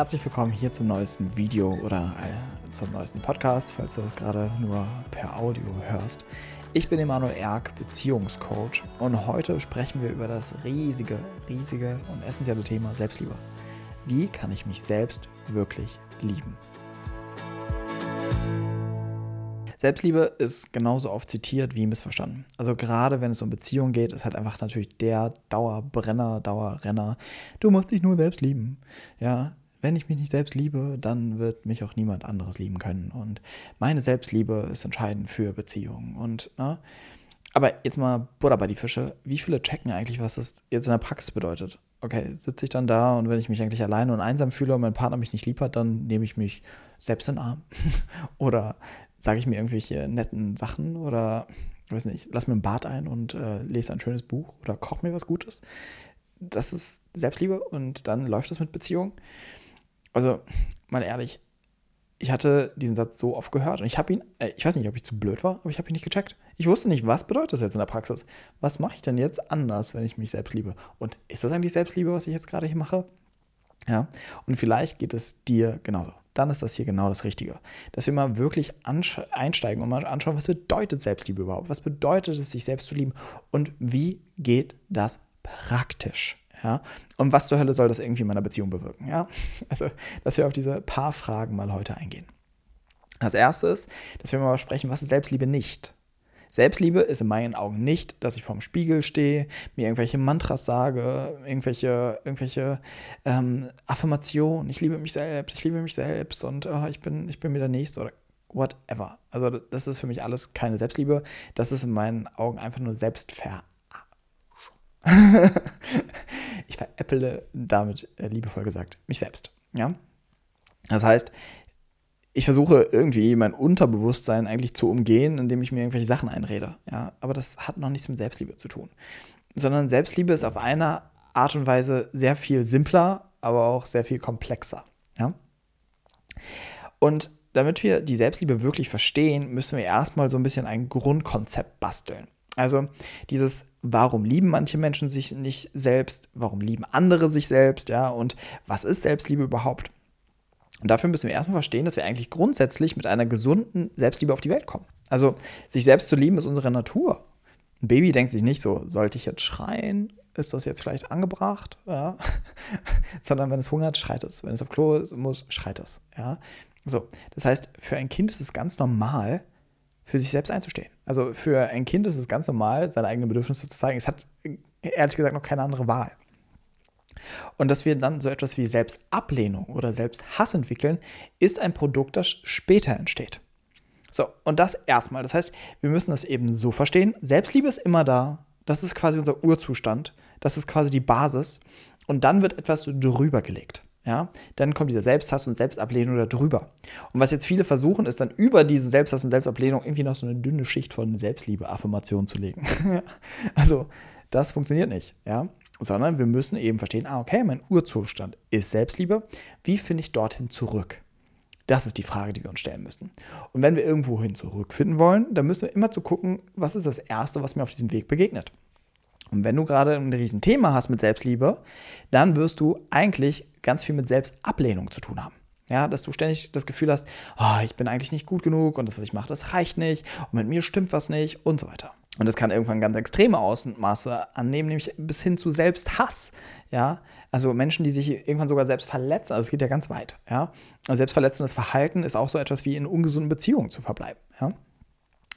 Herzlich willkommen hier zum neuesten Video oder äh, zum neuesten Podcast, falls du das gerade nur per Audio hörst. Ich bin Emanuel Erk, Beziehungscoach und heute sprechen wir über das riesige, riesige und essentielle Thema Selbstliebe. Wie kann ich mich selbst wirklich lieben? Selbstliebe ist genauso oft zitiert wie missverstanden. Also gerade wenn es um Beziehungen geht, ist halt einfach natürlich der Dauerbrenner, Dauerrenner. Du musst dich nur selbst lieben. Ja, wenn ich mich nicht selbst liebe, dann wird mich auch niemand anderes lieben können. Und meine Selbstliebe ist entscheidend für Beziehungen. Und, ne? Aber jetzt mal Butter bei die Fische. Wie viele checken eigentlich, was das jetzt in der Praxis bedeutet? Okay, sitze ich dann da und wenn ich mich eigentlich alleine und einsam fühle und mein Partner mich nicht lieb hat, dann nehme ich mich selbst in den Arm. Oder sage ich mir irgendwelche netten Sachen oder weiß nicht, lass mir ein Bad ein und äh, lese ein schönes Buch oder koch mir was Gutes. Das ist Selbstliebe und dann läuft das mit Beziehung. Also, mal ehrlich, ich hatte diesen Satz so oft gehört und ich habe ihn, äh, ich weiß nicht, ob ich zu blöd war, aber ich habe ihn nicht gecheckt. Ich wusste nicht, was bedeutet das jetzt in der Praxis? Was mache ich denn jetzt anders, wenn ich mich selbst liebe? Und ist das eigentlich Selbstliebe, was ich jetzt gerade hier mache? Ja, und vielleicht geht es dir genauso dann ist das hier genau das Richtige. Dass wir mal wirklich einsteigen und mal anschauen, was bedeutet Selbstliebe überhaupt? Was bedeutet es, sich selbst zu lieben? Und wie geht das praktisch? Ja? Und was zur Hölle soll das irgendwie in meiner Beziehung bewirken? Ja? Also, dass wir auf diese paar Fragen mal heute eingehen. Als erstes, dass wir mal sprechen, was ist Selbstliebe nicht? Selbstliebe ist in meinen Augen nicht, dass ich vorm Spiegel stehe, mir irgendwelche Mantras sage, irgendwelche, irgendwelche ähm, Affirmationen. Ich liebe mich selbst, ich liebe mich selbst und oh, ich, bin, ich bin mir der Nächste oder whatever. Also das ist für mich alles keine Selbstliebe. Das ist in meinen Augen einfach nur Selbstverarschung. veräpple damit, äh, liebevoll gesagt, mich selbst. Ja? Das heißt, ich versuche irgendwie mein Unterbewusstsein eigentlich zu umgehen, indem ich mir irgendwelche Sachen einrede. Ja, aber das hat noch nichts mit Selbstliebe zu tun. Sondern Selbstliebe ist auf eine Art und Weise sehr viel simpler, aber auch sehr viel komplexer. Ja? Und damit wir die Selbstliebe wirklich verstehen, müssen wir erstmal so ein bisschen ein Grundkonzept basteln. Also dieses, warum lieben manche Menschen sich nicht selbst, warum lieben andere sich selbst, ja, und was ist Selbstliebe überhaupt? Und dafür müssen wir erstmal verstehen, dass wir eigentlich grundsätzlich mit einer gesunden Selbstliebe auf die Welt kommen. Also sich selbst zu lieben ist unsere Natur. Ein Baby denkt sich nicht so, sollte ich jetzt schreien? Ist das jetzt vielleicht angebracht? Ja. Sondern wenn es hungert, schreit es. Wenn es auf Klo muss, schreit es. Ja. So, das heißt, für ein Kind ist es ganz normal, für sich selbst einzustehen. Also für ein Kind ist es ganz normal, seine eigenen Bedürfnisse zu zeigen. Es hat ehrlich gesagt noch keine andere Wahl. Und dass wir dann so etwas wie Selbstablehnung oder Selbsthass entwickeln, ist ein Produkt, das später entsteht. So, und das erstmal. Das heißt, wir müssen das eben so verstehen. Selbstliebe ist immer da. Das ist quasi unser Urzustand. Das ist quasi die Basis. Und dann wird etwas drüber gelegt. Ja, dann kommt dieser Selbsthass und Selbstablehnung da drüber. Und was jetzt viele versuchen, ist dann über diese Selbsthass und Selbstablehnung irgendwie noch so eine dünne Schicht von Selbstliebe-Affirmation zu legen. also, das funktioniert nicht. Ja, sondern wir müssen eben verstehen, ah, okay, mein Urzustand ist Selbstliebe. Wie finde ich dorthin zurück? Das ist die Frage, die wir uns stellen müssen. Und wenn wir irgendwohin zurückfinden wollen, dann müssen wir immer zu gucken, was ist das Erste, was mir auf diesem Weg begegnet. Und wenn du gerade ein Riesenthema hast mit Selbstliebe, dann wirst du eigentlich ganz viel mit Selbstablehnung zu tun haben. Ja, dass du ständig das Gefühl hast, oh, ich bin eigentlich nicht gut genug und das, was ich mache, das reicht nicht und mit mir stimmt was nicht und so weiter. Und das kann irgendwann ganz extreme Ausmaße annehmen, nämlich bis hin zu Selbsthass. Ja, also Menschen, die sich irgendwann sogar selbst verletzen. Also es geht ja ganz weit. Ja, also selbstverletzendes Verhalten ist auch so etwas wie in ungesunden Beziehungen zu verbleiben. Ja,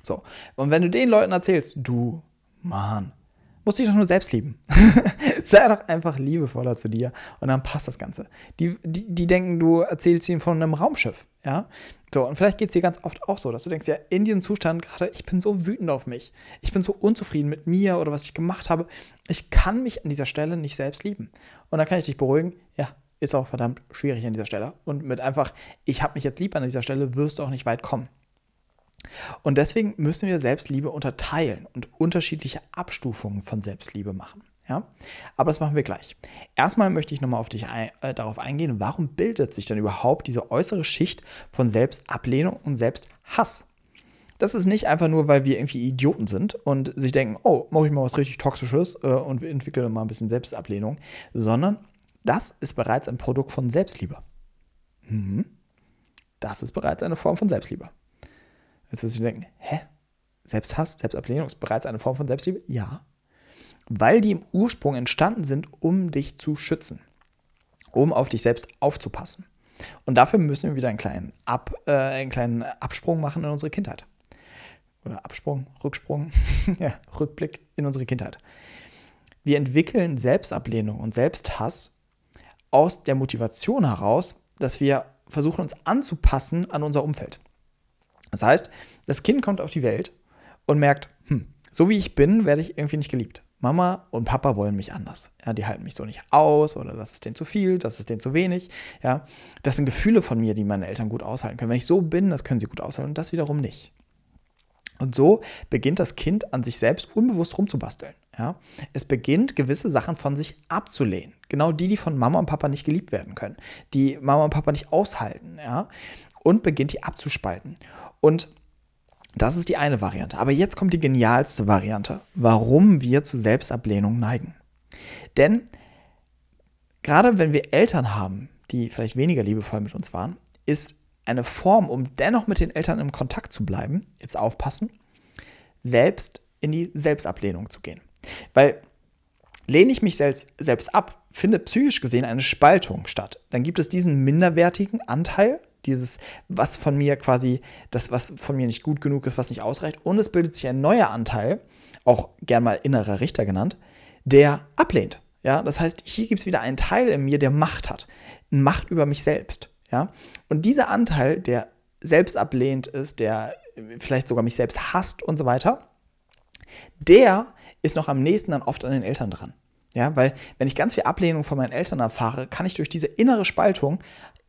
so. Und wenn du den Leuten erzählst, du, Mann, musst dich doch nur selbst lieben. Sei doch einfach liebevoller zu dir und dann passt das Ganze. Die, die, die denken, du erzählst ihnen von einem Raumschiff. Ja, so, und vielleicht geht es dir ganz oft auch so, dass du denkst, ja, in diesem Zustand gerade, ich bin so wütend auf mich. Ich bin so unzufrieden mit mir oder was ich gemacht habe. Ich kann mich an dieser Stelle nicht selbst lieben. Und dann kann ich dich beruhigen, ja, ist auch verdammt schwierig an dieser Stelle. Und mit einfach, ich habe mich jetzt lieb an dieser Stelle, wirst du auch nicht weit kommen. Und deswegen müssen wir Selbstliebe unterteilen und unterschiedliche Abstufungen von Selbstliebe machen. Ja? Aber das machen wir gleich. Erstmal möchte ich nochmal auf dich ein, äh, darauf eingehen, warum bildet sich denn überhaupt diese äußere Schicht von Selbstablehnung und Selbsthass? Das ist nicht einfach nur, weil wir irgendwie Idioten sind und sich denken, oh, mache ich mal was richtig Toxisches äh, und wir entwickeln mal ein bisschen Selbstablehnung, sondern das ist bereits ein Produkt von Selbstliebe. Mhm. Das ist bereits eine Form von Selbstliebe. Jetzt wirst du denken, hä? Selbsthass, Selbstablehnung ist bereits eine Form von Selbstliebe? Ja. Weil die im Ursprung entstanden sind, um dich zu schützen, um auf dich selbst aufzupassen. Und dafür müssen wir wieder einen kleinen, Ab, äh, einen kleinen Absprung machen in unsere Kindheit. Oder Absprung, Rücksprung, ja, Rückblick in unsere Kindheit. Wir entwickeln Selbstablehnung und Selbsthass aus der Motivation heraus, dass wir versuchen, uns anzupassen an unser Umfeld. Das heißt, das Kind kommt auf die Welt und merkt, hm, so wie ich bin, werde ich irgendwie nicht geliebt. Mama und Papa wollen mich anders. Ja, die halten mich so nicht aus oder das ist denen zu viel, das ist denen zu wenig. Ja, das sind Gefühle von mir, die meine Eltern gut aushalten können. Wenn ich so bin, das können sie gut aushalten und das wiederum nicht. Und so beginnt das Kind an sich selbst unbewusst rumzubasteln. Ja? Es beginnt, gewisse Sachen von sich abzulehnen. Genau die, die von Mama und Papa nicht geliebt werden können, die Mama und Papa nicht aushalten. Ja? Und beginnt die abzuspalten. Und das ist die eine Variante. Aber jetzt kommt die genialste Variante, warum wir zu Selbstablehnung neigen. Denn gerade wenn wir Eltern haben, die vielleicht weniger liebevoll mit uns waren, ist eine Form, um dennoch mit den Eltern im Kontakt zu bleiben, jetzt aufpassen, selbst in die Selbstablehnung zu gehen. Weil lehne ich mich selbst, selbst ab, findet psychisch gesehen eine Spaltung statt. Dann gibt es diesen minderwertigen Anteil, dieses, was von mir quasi, das, was von mir nicht gut genug ist, was nicht ausreicht. Und es bildet sich ein neuer Anteil, auch gern mal innerer Richter genannt, der ablehnt. Ja, das heißt, hier gibt es wieder einen Teil in mir, der Macht hat. Macht über mich selbst. Ja, und dieser Anteil, der selbst ablehnt ist, der vielleicht sogar mich selbst hasst und so weiter, der ist noch am nächsten dann oft an den Eltern dran. Ja, weil wenn ich ganz viel Ablehnung von meinen Eltern erfahre, kann ich durch diese innere Spaltung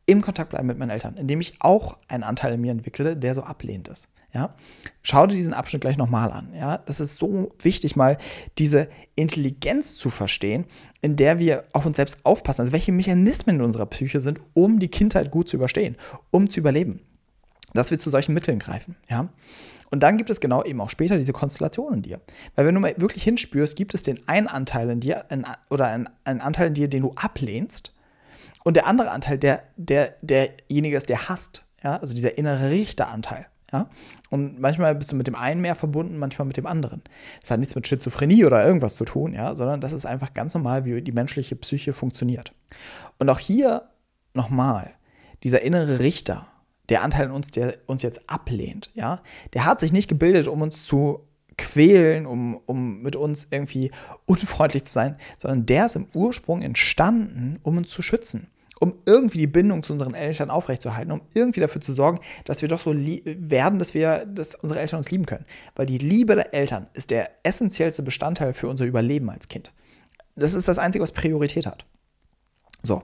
im Kontakt bleiben mit meinen Eltern, indem ich auch einen Anteil in mir entwickle, der so ablehnt ist. Ja? Schau dir diesen Abschnitt gleich nochmal an. Ja? Das ist so wichtig, mal diese Intelligenz zu verstehen, in der wir auf uns selbst aufpassen. Also welche Mechanismen in unserer Psyche sind, um die Kindheit gut zu überstehen, um zu überleben. Dass wir zu solchen Mitteln greifen. Ja? Und dann gibt es genau eben auch später diese Konstellation in dir. Weil wenn du mal wirklich hinspürst, gibt es den einen Anteil in dir ein, oder einen, einen Anteil in dir, den du ablehnst und der andere Anteil, der, der, derjenige ist, der hasst. Ja? Also dieser innere Richteranteil. Ja? Und manchmal bist du mit dem einen mehr verbunden, manchmal mit dem anderen. Das hat nichts mit Schizophrenie oder irgendwas zu tun, ja? sondern das ist einfach ganz normal, wie die menschliche Psyche funktioniert. Und auch hier nochmal, dieser innere Richter, der Anteil in uns, der uns jetzt ablehnt, ja, der hat sich nicht gebildet, um uns zu quälen, um, um mit uns irgendwie unfreundlich zu sein, sondern der ist im Ursprung entstanden, um uns zu schützen um irgendwie die Bindung zu unseren Eltern aufrechtzuerhalten, um irgendwie dafür zu sorgen, dass wir doch so werden, dass wir, dass unsere Eltern uns lieben können. Weil die Liebe der Eltern ist der essentiellste Bestandteil für unser Überleben als Kind. Das ist das Einzige, was Priorität hat. So.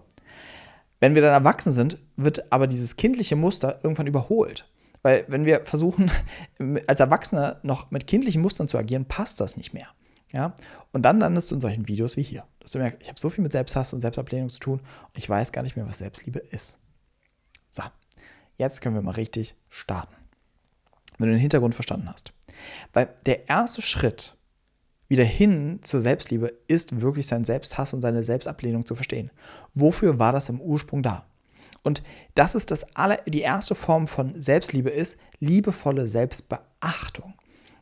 Wenn wir dann erwachsen sind, wird aber dieses kindliche Muster irgendwann überholt. Weil wenn wir versuchen, als Erwachsene noch mit kindlichen Mustern zu agieren, passt das nicht mehr. Ja? Und dann landest du in solchen Videos wie hier. Dass du merkst, ich habe so viel mit Selbsthass und Selbstablehnung zu tun und ich weiß gar nicht mehr, was Selbstliebe ist. So, jetzt können wir mal richtig starten. Wenn du den Hintergrund verstanden hast. Weil der erste Schritt wieder hin zur Selbstliebe ist wirklich sein Selbsthass und seine Selbstablehnung zu verstehen. Wofür war das im Ursprung da? Und das ist das aller, die erste Form von Selbstliebe ist liebevolle Selbstbeachtung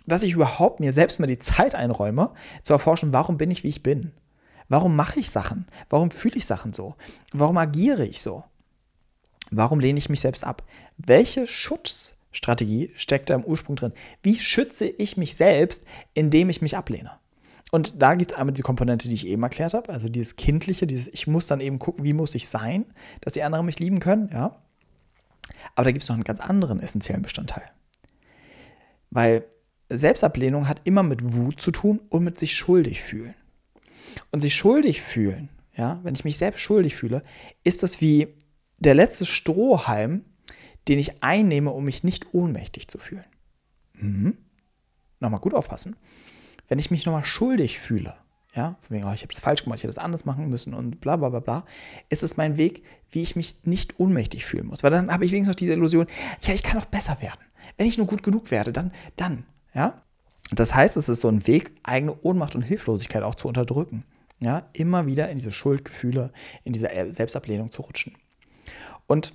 dass ich überhaupt mir selbst mal die Zeit einräume, zu erforschen, warum bin ich, wie ich bin? Warum mache ich Sachen? Warum fühle ich Sachen so? Warum agiere ich so? Warum lehne ich mich selbst ab? Welche Schutzstrategie steckt da im Ursprung drin? Wie schütze ich mich selbst, indem ich mich ablehne? Und da gibt es einmal die Komponente, die ich eben erklärt habe, also dieses Kindliche, dieses Ich muss dann eben gucken, wie muss ich sein, dass die anderen mich lieben können, ja. Aber da gibt es noch einen ganz anderen essentiellen Bestandteil. Weil Selbstablehnung hat immer mit Wut zu tun und mit sich schuldig fühlen. Und sich schuldig fühlen, ja, wenn ich mich selbst schuldig fühle, ist das wie der letzte Strohhalm, den ich einnehme, um mich nicht ohnmächtig zu fühlen. Mhm. Nochmal gut aufpassen. Wenn ich mich nochmal schuldig fühle, ja, von wegen, oh, ich habe das falsch gemacht, ich hätte das anders machen müssen und bla bla bla bla, ist es mein Weg, wie ich mich nicht ohnmächtig fühlen muss. Weil dann habe ich wenigstens noch diese Illusion, ja, ich kann auch besser werden. Wenn ich nur gut genug werde, dann, dann, ja? Das heißt, es ist so ein Weg, eigene Ohnmacht und Hilflosigkeit auch zu unterdrücken. Ja? Immer wieder in diese Schuldgefühle, in diese Selbstablehnung zu rutschen. Und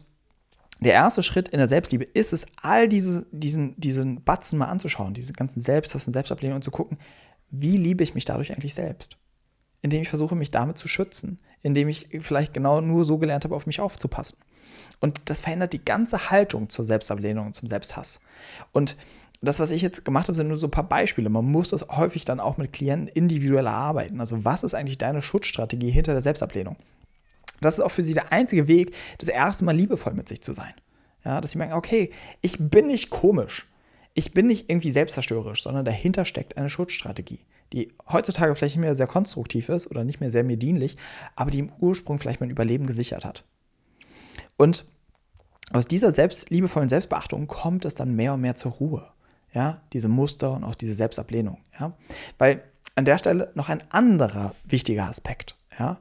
der erste Schritt in der Selbstliebe ist es, all diese, diesen, diesen Batzen mal anzuschauen, diese ganzen Selbsthass und Selbstablehnung und zu gucken, wie liebe ich mich dadurch eigentlich selbst? Indem ich versuche, mich damit zu schützen, indem ich vielleicht genau nur so gelernt habe, auf mich aufzupassen. Und das verändert die ganze Haltung zur Selbstablehnung und zum Selbsthass. Und das, was ich jetzt gemacht habe, sind nur so ein paar Beispiele. Man muss das häufig dann auch mit Klienten individuell erarbeiten. Also was ist eigentlich deine Schutzstrategie hinter der Selbstablehnung? Das ist auch für sie der einzige Weg, das erste Mal liebevoll mit sich zu sein. Ja, dass sie merken, okay, ich bin nicht komisch. Ich bin nicht irgendwie selbstzerstörerisch, sondern dahinter steckt eine Schutzstrategie, die heutzutage vielleicht nicht mehr sehr konstruktiv ist oder nicht mehr sehr mir dienlich, aber die im Ursprung vielleicht mein Überleben gesichert hat. Und aus dieser selbst, liebevollen Selbstbeachtung kommt es dann mehr und mehr zur Ruhe. Ja, diese Muster und auch diese Selbstablehnung. Ja, weil an der Stelle noch ein anderer wichtiger Aspekt. Ja,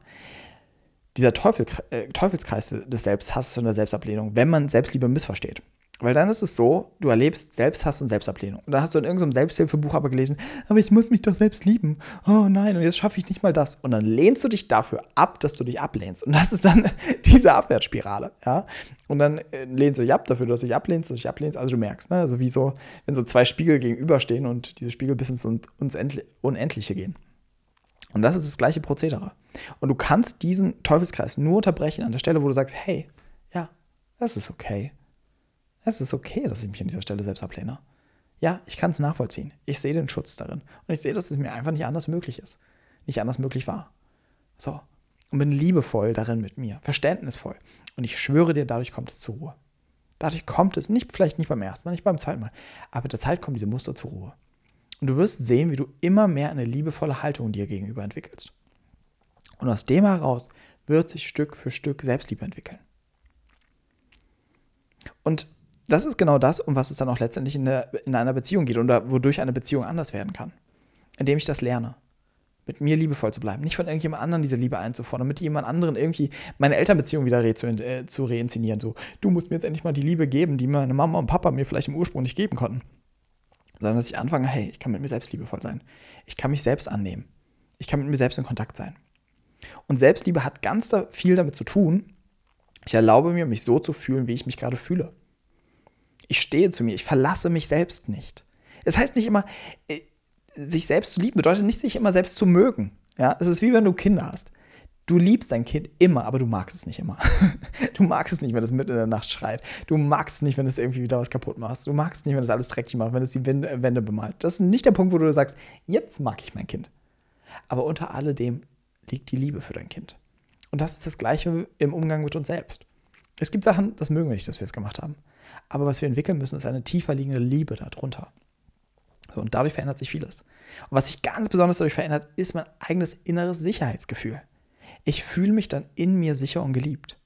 dieser Teufel, äh, Teufelskreis des Selbsthasses und der Selbstablehnung, wenn man Selbstliebe missversteht. Weil dann ist es so, du erlebst Selbsthass und Selbstablehnung. Und dann hast du in irgendeinem Selbsthilfebuch aber gelesen, aber ich muss mich doch selbst lieben. Oh nein, und jetzt schaffe ich nicht mal das. Und dann lehnst du dich dafür ab, dass du dich ablehnst. Und das ist dann diese Abwärtsspirale. Ja? Und dann äh, lehnst du dich ab dafür, dass du dich ablehnst, dass du dich ablehnst. Also du merkst, ne? also wie so, wenn so zwei Spiegel gegenüberstehen und diese Spiegel bis ins Unendliche gehen. Und das ist das gleiche Prozedere. Und du kannst diesen Teufelskreis nur unterbrechen an der Stelle, wo du sagst, hey, ja, das ist okay. Es ist okay, dass ich mich an dieser Stelle selbst ablehne. Ja, ich kann es nachvollziehen. Ich sehe den Schutz darin. Und ich sehe, dass es mir einfach nicht anders möglich ist. Nicht anders möglich war. So. Und bin liebevoll darin mit mir, verständnisvoll. Und ich schwöre dir, dadurch kommt es zur Ruhe. Dadurch kommt es, nicht, vielleicht nicht beim ersten Mal, nicht beim zweiten Mal, aber mit der Zeit kommen diese Muster zur Ruhe. Und du wirst sehen, wie du immer mehr eine liebevolle Haltung dir gegenüber entwickelst. Und aus dem heraus wird sich Stück für Stück Selbstliebe entwickeln. Und das ist genau das, um was es dann auch letztendlich in, der, in einer Beziehung geht und wodurch eine Beziehung anders werden kann. Indem ich das lerne. Mit mir liebevoll zu bleiben. Nicht von irgendjemand anderem diese Liebe einzufordern, mit jemand anderen irgendwie meine Elternbeziehung wieder re zu, äh, zu reinszenieren. So, du musst mir jetzt endlich mal die Liebe geben, die meine Mama und Papa mir vielleicht im Ursprung nicht geben konnten sondern dass ich anfange, hey, ich kann mit mir selbst liebevoll sein. Ich kann mich selbst annehmen. Ich kann mit mir selbst in Kontakt sein. Und Selbstliebe hat ganz da viel damit zu tun, ich erlaube mir, mich so zu fühlen, wie ich mich gerade fühle. Ich stehe zu mir, ich verlasse mich selbst nicht. Es heißt nicht immer, äh, sich selbst zu lieben bedeutet nicht, sich immer selbst zu mögen. Ja, es ist wie wenn du Kinder hast du liebst dein Kind immer, aber du magst es nicht immer. Du magst es nicht, wenn es mitten in der Nacht schreit. Du magst es nicht, wenn es irgendwie wieder was kaputt macht. Du magst es nicht, wenn es alles dreckig macht, wenn es die Wände bemalt. Das ist nicht der Punkt, wo du sagst, jetzt mag ich mein Kind. Aber unter alledem liegt die Liebe für dein Kind. Und das ist das Gleiche im Umgang mit uns selbst. Es gibt Sachen, das mögen wir nicht, dass wir es gemacht haben. Aber was wir entwickeln müssen, ist eine tiefer liegende Liebe darunter. So, und dadurch verändert sich vieles. Und was sich ganz besonders dadurch verändert, ist mein eigenes inneres Sicherheitsgefühl. Ich fühle mich dann in mir sicher und geliebt.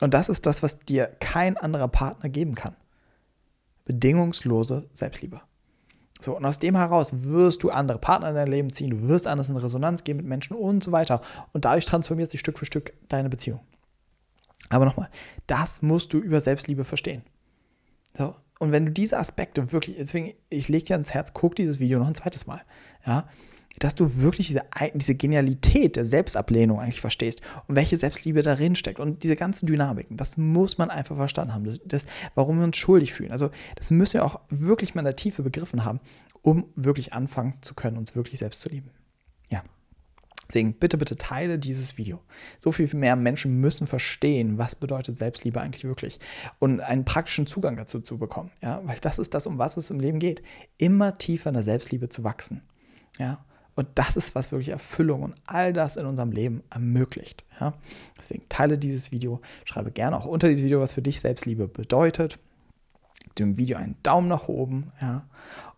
Und das ist das, was dir kein anderer Partner geben kann. Bedingungslose Selbstliebe. So, und aus dem heraus wirst du andere Partner in dein Leben ziehen, du wirst anders in Resonanz gehen mit Menschen und so weiter. Und dadurch transformiert sich Stück für Stück deine Beziehung. Aber nochmal, das musst du über Selbstliebe verstehen. So, und wenn du diese Aspekte wirklich, deswegen, ich lege dir ans Herz, guck dieses Video noch ein zweites Mal. Ja, dass du wirklich diese, diese Genialität der Selbstablehnung eigentlich verstehst und welche Selbstliebe darin steckt und diese ganzen Dynamiken, das muss man einfach verstanden haben, das, das, warum wir uns schuldig fühlen. Also das müssen wir auch wirklich mal in der Tiefe begriffen haben, um wirklich anfangen zu können, uns wirklich selbst zu lieben. Ja. Deswegen bitte, bitte teile dieses Video. So viel mehr Menschen müssen verstehen, was bedeutet Selbstliebe eigentlich wirklich und einen praktischen Zugang dazu zu bekommen. Ja, weil das ist das, um was es im Leben geht. Immer tiefer in der Selbstliebe zu wachsen. Ja, und das ist, was wirklich Erfüllung und all das in unserem Leben ermöglicht. Ja? Deswegen teile dieses Video, schreibe gerne auch unter dieses Video, was für dich Selbstliebe bedeutet. Dem Video einen Daumen nach oben. Ja?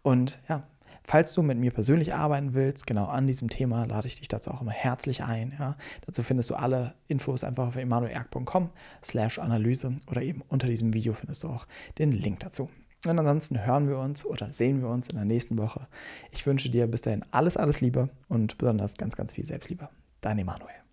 Und ja, falls du mit mir persönlich arbeiten willst, genau an diesem Thema, lade ich dich dazu auch immer herzlich ein. Ja? Dazu findest du alle Infos einfach auf emanuelerg.com slash Analyse oder eben unter diesem Video findest du auch den Link dazu. Und ansonsten hören wir uns oder sehen wir uns in der nächsten Woche. Ich wünsche dir bis dahin alles, alles Liebe und besonders ganz, ganz viel Selbstliebe. Dein Emanuel.